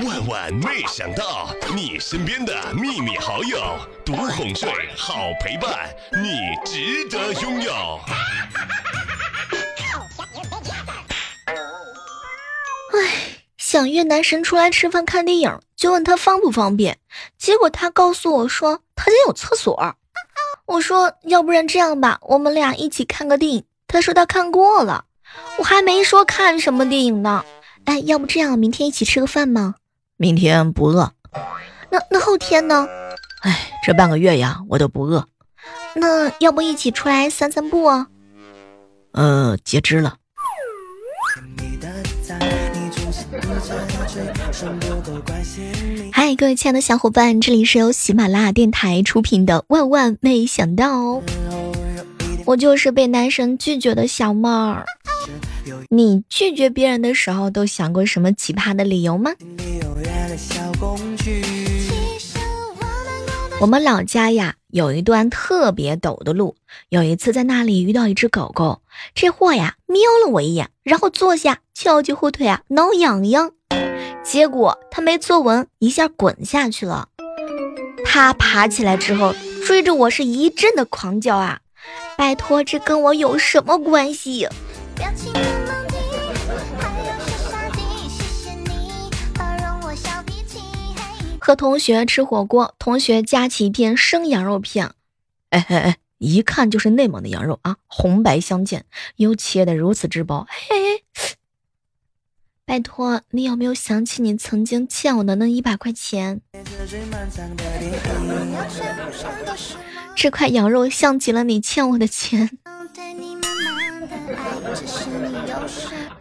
万万没想到，你身边的秘密好友，独哄睡，好陪伴，你值得拥有。唉，想约男神出来吃饭看电影，就问他方不方便，结果他告诉我说他家有厕所。我说要不然这样吧，我们俩一起看个电影。他说他看过了，我还没说看什么电影呢。哎，要不这样，明天一起吃个饭吗？明天不饿。那那后天呢？哎，这半个月呀，我都不饿。那要不一起出来散散步啊？呃，截肢了。嗨，各位亲爱的小伙伴，这里是由喜马拉雅电台出品的《万万没想到》，我就是被男神拒绝的小妹儿。你拒绝别人的时候，都想过什么奇葩的理由吗？我们老家呀，有一段特别陡的路。有一次在那里遇到一只狗狗，这货呀瞄了我一眼，然后坐下翘起后腿啊挠痒痒，结果它没坐稳，一下滚下去了。它爬起来之后，追着我是一阵的狂叫啊！拜托，这跟我有什么关系？和同学吃火锅，同学夹起一片生羊肉片，哎哎哎，一看就是内蒙的羊肉啊，红白相间，又切的如此之薄。嘿，拜托，你有没有想起你曾经欠我的那一百块钱？这块羊肉像极了你欠我的钱。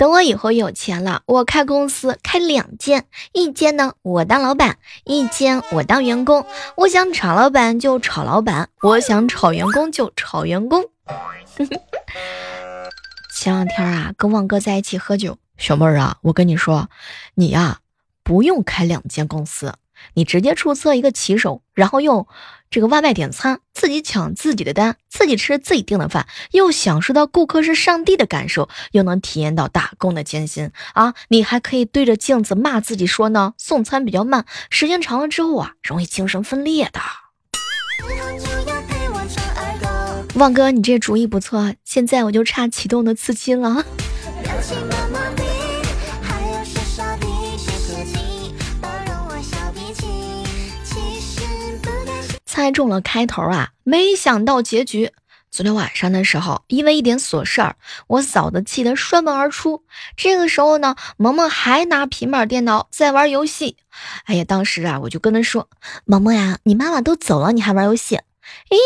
等我以后有钱了，我开公司开两间，一间呢我当老板，一间我当员工。我想炒老板就炒老板，我想炒员工就炒员工。前两天啊，跟旺哥在一起喝酒，小妹儿啊，我跟你说，你呀不用开两间公司。你直接注册一个骑手，然后用这个外卖点餐，自己抢自己的单，自己吃自己订的饭，又享受到顾客是上帝的感受，又能体验到打工的艰辛啊！你还可以对着镜子骂自己说呢，送餐比较慢，时间长了之后啊，容易精神分裂的。旺哥，你这主意不错，现在我就差启动的资金了。中了开头啊，没想到结局。昨天晚上的时候，因为一点琐事儿，我嫂子气得摔门而出。这个时候呢，萌萌还拿平板电脑在玩游戏。哎呀，当时啊，我就跟她说：“萌萌呀，你妈妈都走了，你还玩游戏？”咦，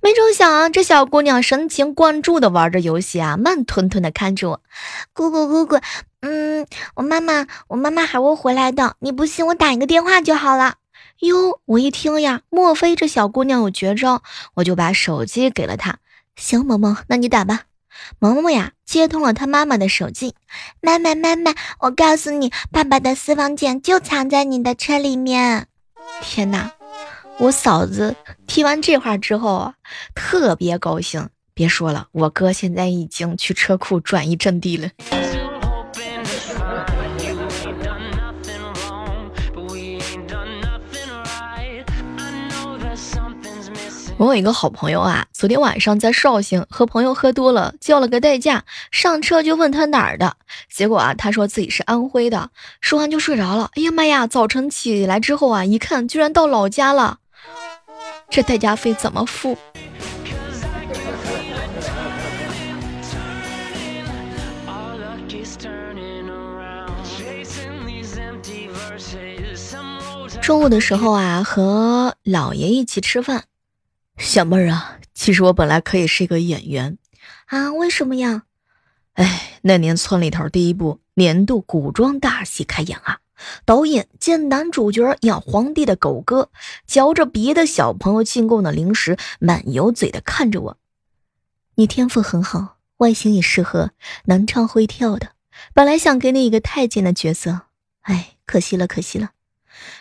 没成想啊，这小姑娘神情贯注的玩着游戏啊，慢吞吞的看着我。姑姑姑姑，嗯，我妈妈，我妈妈还会回来的。你不信，我打一个电话就好了。哟，我一听呀，莫非这小姑娘有绝招？我就把手机给了她。行，萌萌，那你打吧。萌萌呀，接通了她妈妈的手机。妈妈，妈妈，我告诉你，爸爸的私房钱就藏在你的车里面。天哪！我嫂子听完这话之后啊，特别高兴。别说了，我哥现在已经去车库转移阵地了。我有一个好朋友啊，昨天晚上在绍兴和朋友喝多了，叫了个代驾，上车就问他哪儿的，结果啊，他说自己是安徽的，说完就睡着了。哎呀妈呀，早晨起来之后啊，一看居然到老家了，这代驾费怎么付？中午的时候啊，和姥爷一起吃饭。小妹儿啊，其实我本来可以是一个演员啊，为什么呀？哎，那年村里头第一部年度古装大戏开演啊，导演见男主角养皇帝的狗哥嚼着别的小朋友进贡的零食，满油嘴的看着我。你天赋很好，外形也适合，能唱会跳的。本来想给你一个太监的角色，哎，可惜了，可惜了。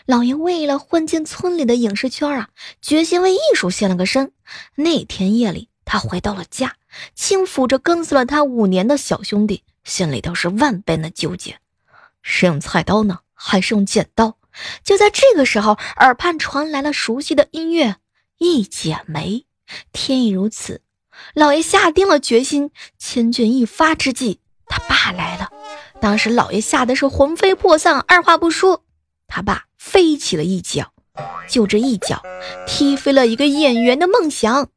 老爷为了混进村里的影视圈啊，决心为艺术献了个身。那天夜里，他回到了家，轻抚着跟随了他五年的小兄弟，心里头是万般的纠结：是用菜刀呢，还是用剪刀？就在这个时候，耳畔传来了熟悉的音乐，《一剪梅》。天意如此，老爷下定了决心，千钧一发之际，他爸来了。当时老爷吓得是魂飞魄散，二话不说，他爸飞起了一脚，就这一脚，踢飞了一个演员的梦想。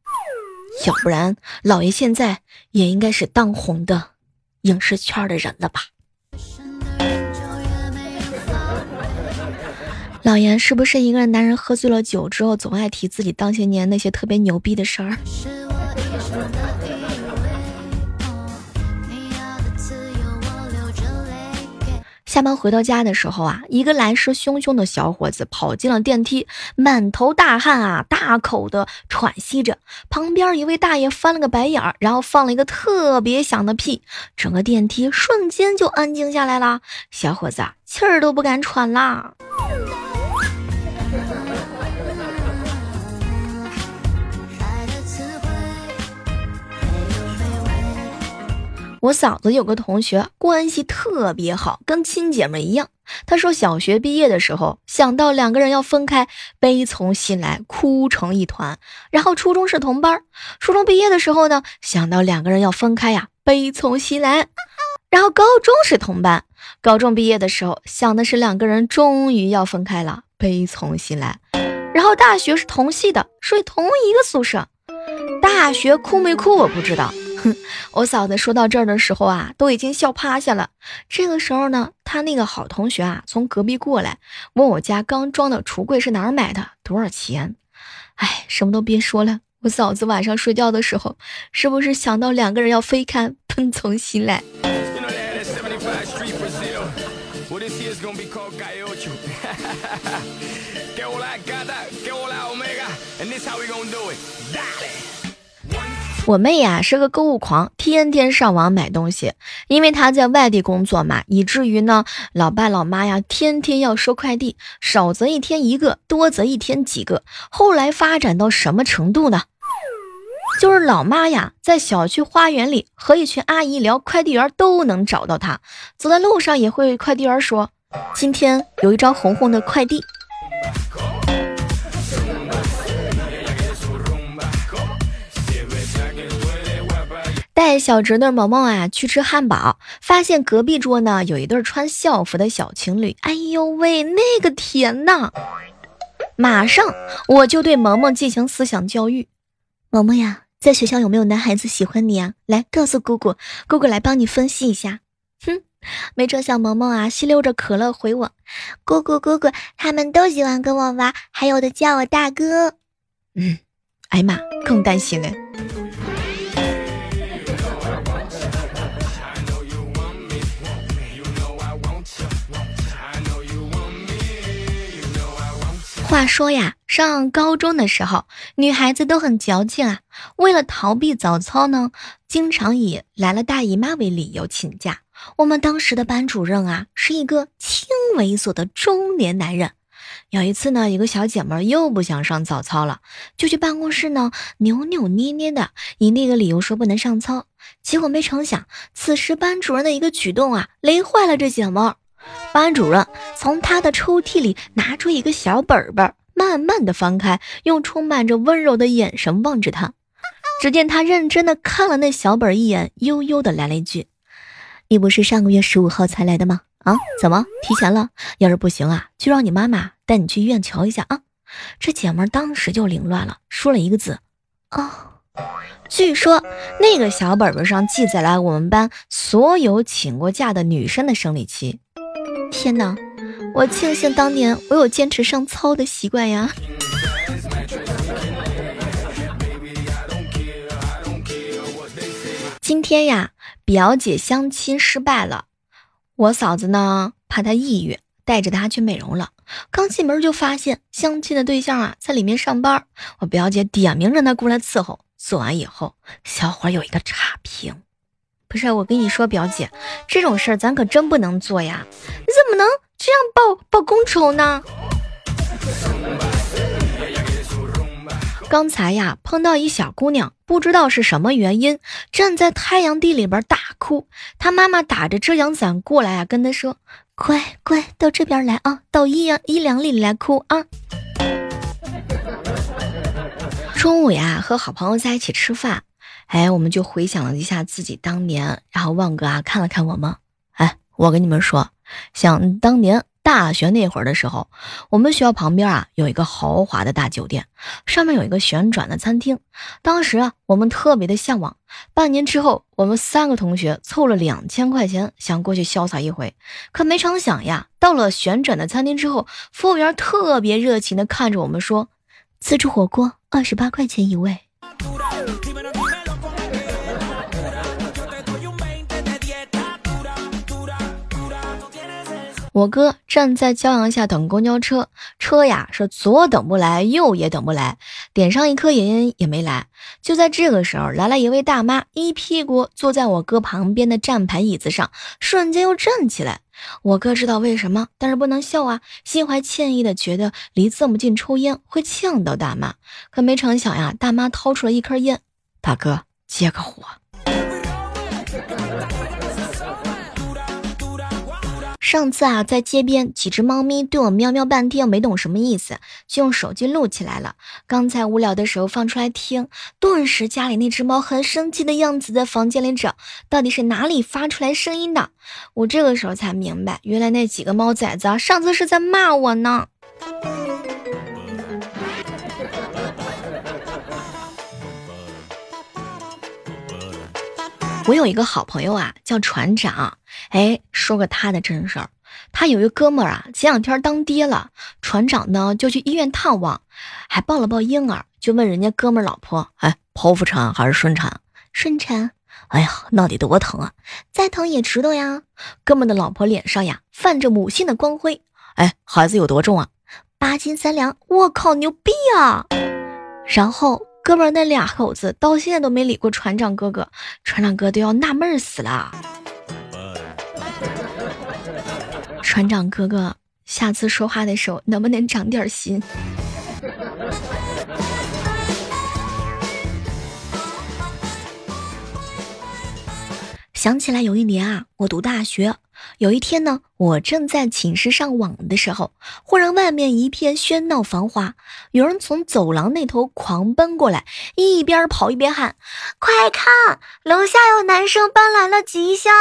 要不然，老爷现在也应该是当红的影视圈的人了吧？老严是不是一个男人喝醉了酒之后，总爱提自己当些年那些特别牛逼的事儿？下班回到家的时候啊，一个来势汹汹的小伙子跑进了电梯，满头大汗啊，大口的喘息着。旁边一位大爷翻了个白眼儿，然后放了一个特别响的屁，整个电梯瞬间就安静下来了。小伙子气儿都不敢喘啦。我嫂子有个同学关系特别好，跟亲姐妹一样。她说小学毕业的时候想到两个人要分开，悲从心来，哭成一团。然后初中是同班，初中毕业的时候呢，想到两个人要分开呀，悲从心来。然后高中是同班，高中毕业的时候想的是两个人终于要分开了，悲从心来。然后大学是同系的，睡同一个宿舍，大学哭没哭我不知道。我嫂子说到这儿的时候啊，都已经笑趴下了。这个时候呢，她那个好同学啊，从隔壁过来，问我家刚装的橱柜是哪儿买的，多少钱？哎，什么都别说了，我嫂子晚上睡觉的时候，是不是想到两个人要分开，奔从心来？我妹呀是个购物狂，天天上网买东西。因为她在外地工作嘛，以至于呢，老爸老妈呀天天要收快递，少则一天一个，多则一天几个。后来发展到什么程度呢？就是老妈呀在小区花园里和一群阿姨聊，快递员都能找到她。走在路上也会快递员说：“今天有一张红红的快递。”带小侄女萌萌啊去吃汉堡，发现隔壁桌呢有一对穿校服的小情侣。哎呦喂，那个甜呐！马上我就对萌萌进行思想教育。萌萌呀，在学校有没有男孩子喜欢你啊？来告诉姑姑，姑姑来帮你分析一下。哼，没成想萌萌啊吸溜着可乐回我：姑姑姑姑，他们都喜欢跟我玩，还有的叫我大哥。嗯，哎妈，更担心了。话说呀，上高中的时候，女孩子都很矫情啊。为了逃避早操呢，经常以来了大姨妈为理由请假。我们当时的班主任啊，是一个轻猥琐的中年男人。有一次呢，一个小姐妹又不想上早操了，就去办公室呢扭扭捏捏的以那个理由说不能上操。结果没成想，此时班主任的一个举动啊，雷坏了这姐妹儿。班主任从他的抽屉里拿出一个小本本，慢慢的翻开，用充满着温柔的眼神望着他。只见他认真的看了那小本一眼，悠悠的来了一句：“你不是上个月十五号才来的吗？啊，怎么提前了？要是不行啊，就让你妈妈带你去医院瞧一下啊。”这姐们当时就凌乱了，说了一个字：“哦。”据说那个小本本上记载了我们班所有请过假的女生的生理期。天哪，我庆幸当年我有坚持上操的习惯呀！今天呀，表姐相亲失败了，我嫂子呢怕她抑郁，带着她去美容了。刚进门就发现相亲的对象啊在里面上班，我表姐点名让她过来伺候。做完以后，小伙有一个差评。不是我跟你说，表姐，这种事儿咱可真不能做呀！你怎么能这样报报公仇呢？刚才呀，碰到一小姑娘，不知道是什么原因，站在太阳地里边大哭。她妈妈打着遮阳伞过来啊，跟她说：“乖乖，到这边来啊，到阴阳阴凉里来哭啊。”中午呀，和好朋友在一起吃饭，哎，我们就回想了一下自己当年，然后旺哥啊看了看我们，哎，我跟你们说，想当年。大学那会儿的时候，我们学校旁边啊有一个豪华的大酒店，上面有一个旋转的餐厅。当时啊，我们特别的向往。半年之后，我们三个同学凑了两千块钱，想过去潇洒一回。可没成想呀，到了旋转的餐厅之后，服务员特别热情的看着我们说：“自助火锅二十八块钱一位。”我哥站在骄阳下等公交车，车呀是左等不来，右也等不来，点上一颗烟也没来。就在这个时候，来了一位大妈，一屁股坐在我哥旁边的站牌椅子上，瞬间又站起来。我哥知道为什么，但是不能笑啊，心怀歉意的觉得离这么近抽烟会呛到大妈。可没成想呀，大妈掏出了一颗烟，大哥接个火。上次啊，在街边，几只猫咪对我喵喵半天，没懂什么意思，就用手机录起来了。刚才无聊的时候放出来听，顿时家里那只猫很生气的样子，在房间里找，到底是哪里发出来声音的？我这个时候才明白，原来那几个猫崽子啊上次是在骂我呢。我有一个好朋友啊，叫船长。哎，说个他的真事儿，他有一个哥们儿啊，前两天当爹了，船长呢就去医院探望，还抱了抱婴儿，就问人家哥们儿老婆，哎，剖腹产还是顺产？顺产。哎呀，那得多疼啊！再疼也值得呀。哥们的老婆脸上呀泛着母性的光辉。哎，孩子有多重啊？八斤三两。我靠，牛逼啊！然后。哥们儿那俩口子到现在都没理过船长哥哥，船长哥都要纳闷死了。船长哥哥，下次说话的时候能不能长点心？想起来有一年啊，我读大学。有一天呢，我正在寝室上网的时候，忽然外面一片喧闹繁华，有人从走廊那头狂奔过来，一边跑一边喊：“快看，楼下有男生搬来了吉箱，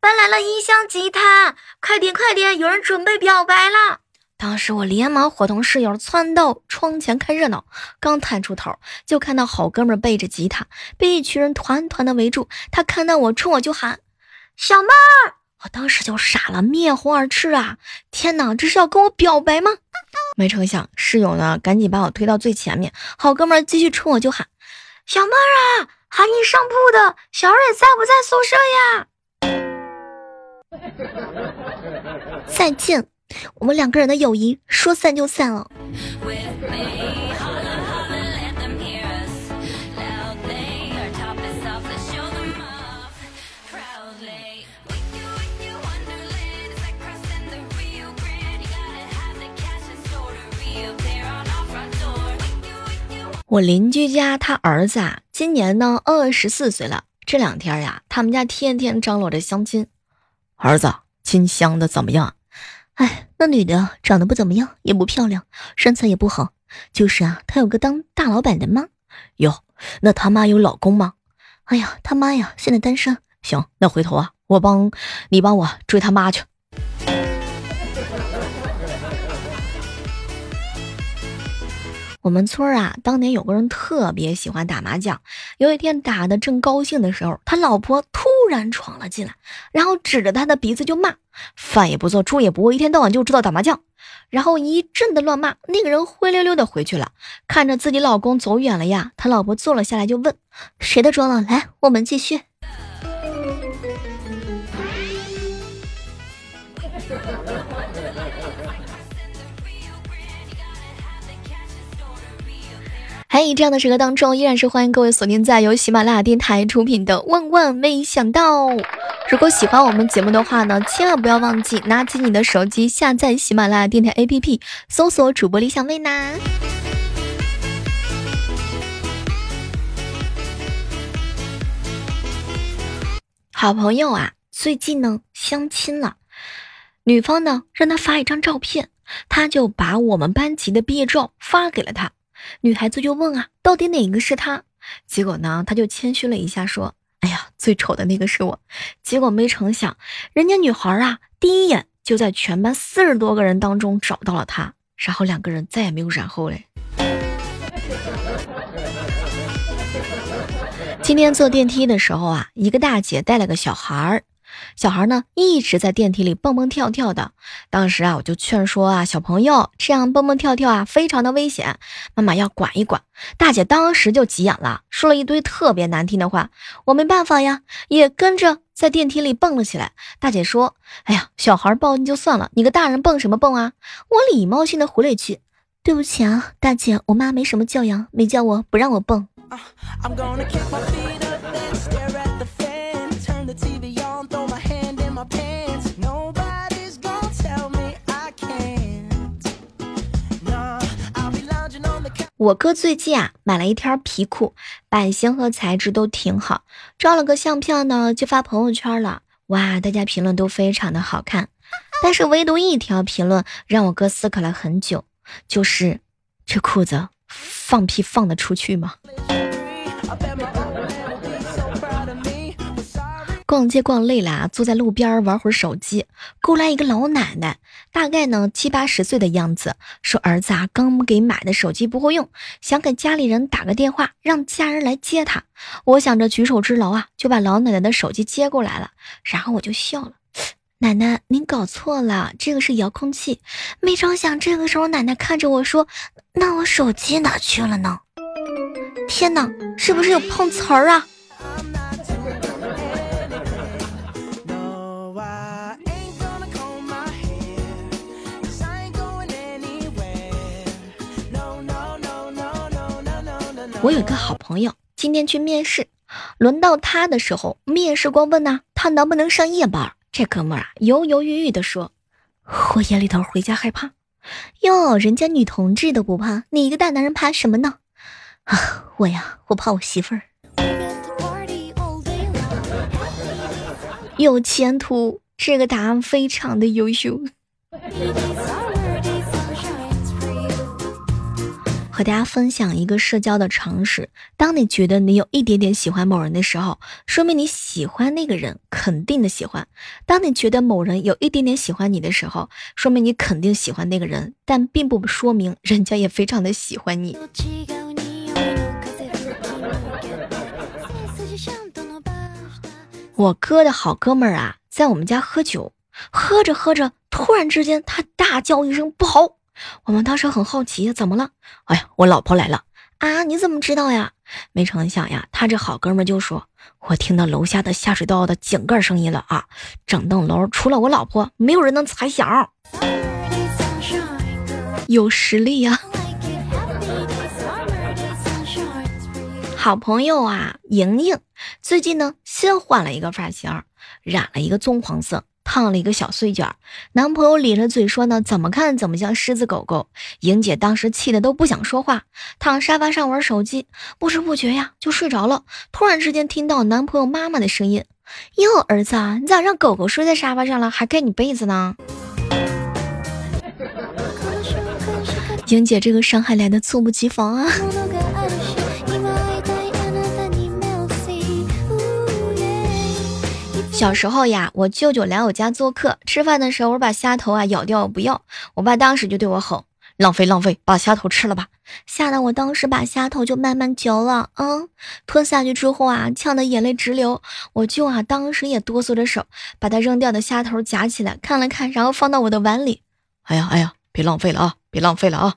搬来了音箱、吉他，快点快点，有人准备表白了！”当时我连忙伙同室友窜到窗前看热闹，刚探出头，就看到好哥们背着吉他，被一群人团团的围住。他看到我，冲我就喊：“小妹儿！”我当时就傻了，面红耳赤啊！天哪，这是要跟我表白吗？没成想，室友呢赶紧把我推到最前面，好哥们儿继续冲我就喊：“小妹儿啊，喊你上铺的小蕊在不在宿舍呀？” 再见，我们两个人的友谊说散就散了。我邻居家他儿子啊，今年呢二十四岁了。这两天呀，他们家天天张罗着相亲。儿子亲相的怎么样？哎，那女的长得不怎么样，也不漂亮，身材也不好。就是啊，她有个当大老板的妈。哟，那他妈有老公吗？哎呀，他妈呀，现在单身。行，那回头啊，我帮你帮我追他妈去。我们村啊，当年有个人特别喜欢打麻将。有一天打的正高兴的时候，他老婆突然闯了进来，然后指着他的鼻子就骂：“饭也不做，猪也不喂，一天到晚就知道打麻将。”然后一阵的乱骂，那个人灰溜溜的回去了。看着自己老公走远了呀，他老婆坐了下来就问：“谁的桌了？来，我们继续。”在这样的时刻当中，依然是欢迎各位锁定在由喜马拉雅电台出品的《万万没想到》。如果喜欢我们节目的话呢，千万不要忘记拿起你的手机下载喜马拉雅电台 APP，搜索主播李小妹呢。好朋友啊，最近呢相亲了，女方呢让他发一张照片，他就把我们班级的毕业照发给了他。女孩子就问啊，到底哪个是他？结果呢，他就谦虚了一下，说：“哎呀，最丑的那个是我。”结果没成想，人家女孩啊，第一眼就在全班四十多个人当中找到了他，然后两个人再也没有然后嘞。今天坐电梯的时候啊，一个大姐带了个小孩儿，小孩呢一直在电梯里蹦蹦跳跳的。当时啊，我就劝说啊，小朋友这样蹦蹦跳跳啊，非常的危险，妈妈要管一管。大姐当时就急眼了，说了一堆特别难听的话。我没办法呀，也跟着在电梯里蹦了起来。大姐说：“哎呀，小孩抱你就算了，你个大人蹦什么蹦啊？”我礼貌性的回了一句：“对不起啊，大姐，我妈没什么教养，没教我不让我蹦。”我哥最近啊买了一条皮裤，版型和材质都挺好，照了个相片呢就发朋友圈了。哇，大家评论都非常的好看，但是唯独一条评论让我哥思考了很久，就是这裤子放屁放得出去吗？逛街逛累了啊，坐在路边玩会儿手机，过来一个老奶奶，大概呢七八十岁的样子，说儿子啊刚给买的手机不会用，想给家里人打个电话，让家人来接他。我想着举手之劳啊，就把老奶奶的手机接过来了，然后我就笑了，奶奶您搞错了，这个是遥控器。没成想这个时候奶奶看着我说，那我手机哪去了呢？天哪，是不是有碰瓷儿啊？我有一个好朋友，今天去面试，轮到他的时候，面试官问呐，他能不能上夜班？这哥们儿啊，犹犹豫豫的说：“我夜里头回家害怕。”哟，人家女同志都不怕，你一个大男人怕什么呢？啊，我呀，我怕我媳妇儿有前途。这个答案非常的优秀。和大家分享一个社交的常识：当你觉得你有一点点喜欢某人的时候，说明你喜欢那个人，肯定的喜欢；当你觉得某人有一点点喜欢你的时候，说明你肯定喜欢那个人，但并不说明人家也非常的喜欢你。我哥的好哥们儿啊，在我们家喝酒，喝着喝着，突然之间他大叫一声“不好”。我们当时很好奇，怎么了？哎呀，我老婆来了啊！你怎么知道呀？没成想呀，他这好哥们就说：“我听到楼下的下水道的井盖声音了啊！整栋楼除了我老婆，没有人能踩响。”有实力呀！好朋友啊，莹莹最近呢，新换了一个发型，染了一个棕黄色。烫了一个小碎卷，男朋友咧着嘴说呢，怎么看怎么像狮子狗狗。莹姐当时气的都不想说话，躺沙发上玩手机，不知不觉呀就睡着了。突然之间听到男朋友妈妈的声音：“哟，儿子，你咋让狗狗睡在沙发上了，还盖你被子呢？” 莹姐这个伤害来的猝不及防啊！小时候呀，我舅舅来我家做客，吃饭的时候我把虾头啊咬掉，我不要。我爸当时就对我吼：“浪费浪费，把虾头吃了吧！”吓得我当时把虾头就慢慢嚼了，嗯，吞下去之后啊，呛得眼泪直流。我舅啊，当时也哆嗦着手，把他扔掉的虾头夹起来看了看，然后放到我的碗里。哎呀哎呀，别浪费了啊，别浪费了啊！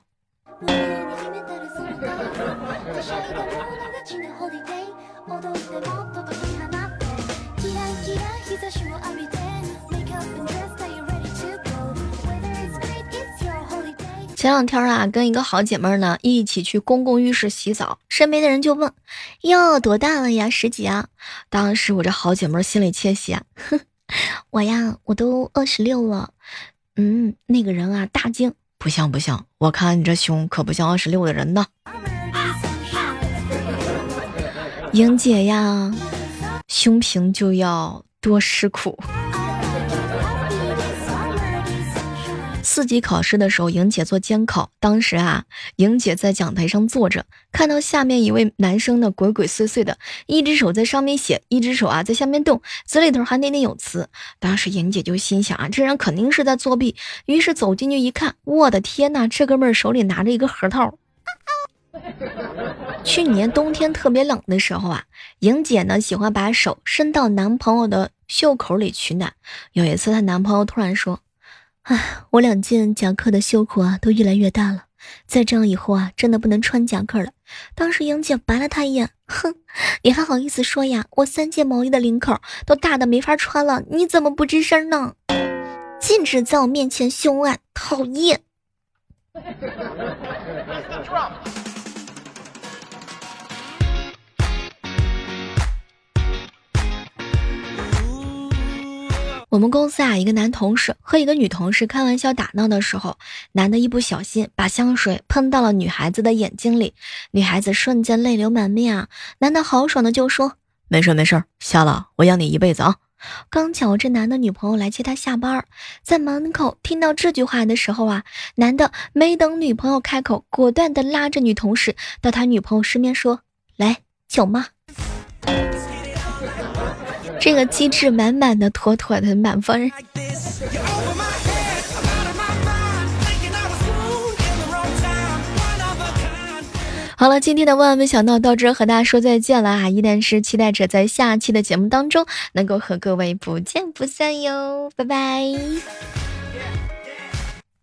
前两天啊，跟一个好姐妹呢一起去公共浴室洗澡，身边的人就问：“哟，多大了呀？十几啊？”当时我这好姐妹心里窃喜啊，哼，我呀，我都二十六了。嗯，那个人啊大惊：“不像不像，我看你这胸可不像二十六的人呢。”莹姐呀，胸平就要多吃苦。四级考试的时候，莹姐做监考，当时啊，莹姐在讲台上坐着，看到下面一位男生呢，鬼鬼祟祟的，一只手在上面写，一只手啊在下面动，嘴里头还念念有词。当时莹姐就心想啊，这人肯定是在作弊，于是走进去一看，我的天呐，这哥们儿手里拿着一个核桃。去年冬天特别冷的时候啊，莹姐呢喜欢把手伸到男朋友的袖口里取暖。有一次，她男朋友突然说。唉，我两件夹克的袖口啊都越来越大了，再这样以后啊，真的不能穿夹克了。当时莹姐白了他一眼，哼，你还好意思说呀？我三件毛衣的领口都大的没法穿了，你怎么不吱声呢？禁止在我面前秀恩爱，讨厌。我们公司啊，一个男同事和一个女同事开玩笑打闹的时候，男的一不小心把香水喷到了女孩子的眼睛里，女孩子瞬间泪流满面啊！男的豪爽的就说：“没事没事，瞎了我养你一辈子啊！”刚巧这男的女朋友来接他下班，在门口听到这句话的时候啊，男的没等女朋友开口，果断的拉着女同事到他女朋友身边说：“来，酒吗？”这个机智满满的、妥妥的满分。好了，今天的万万没想到到这和大家说再见了啊！依然是期待着在下期的节目当中能够和各位不见不散哟，拜拜。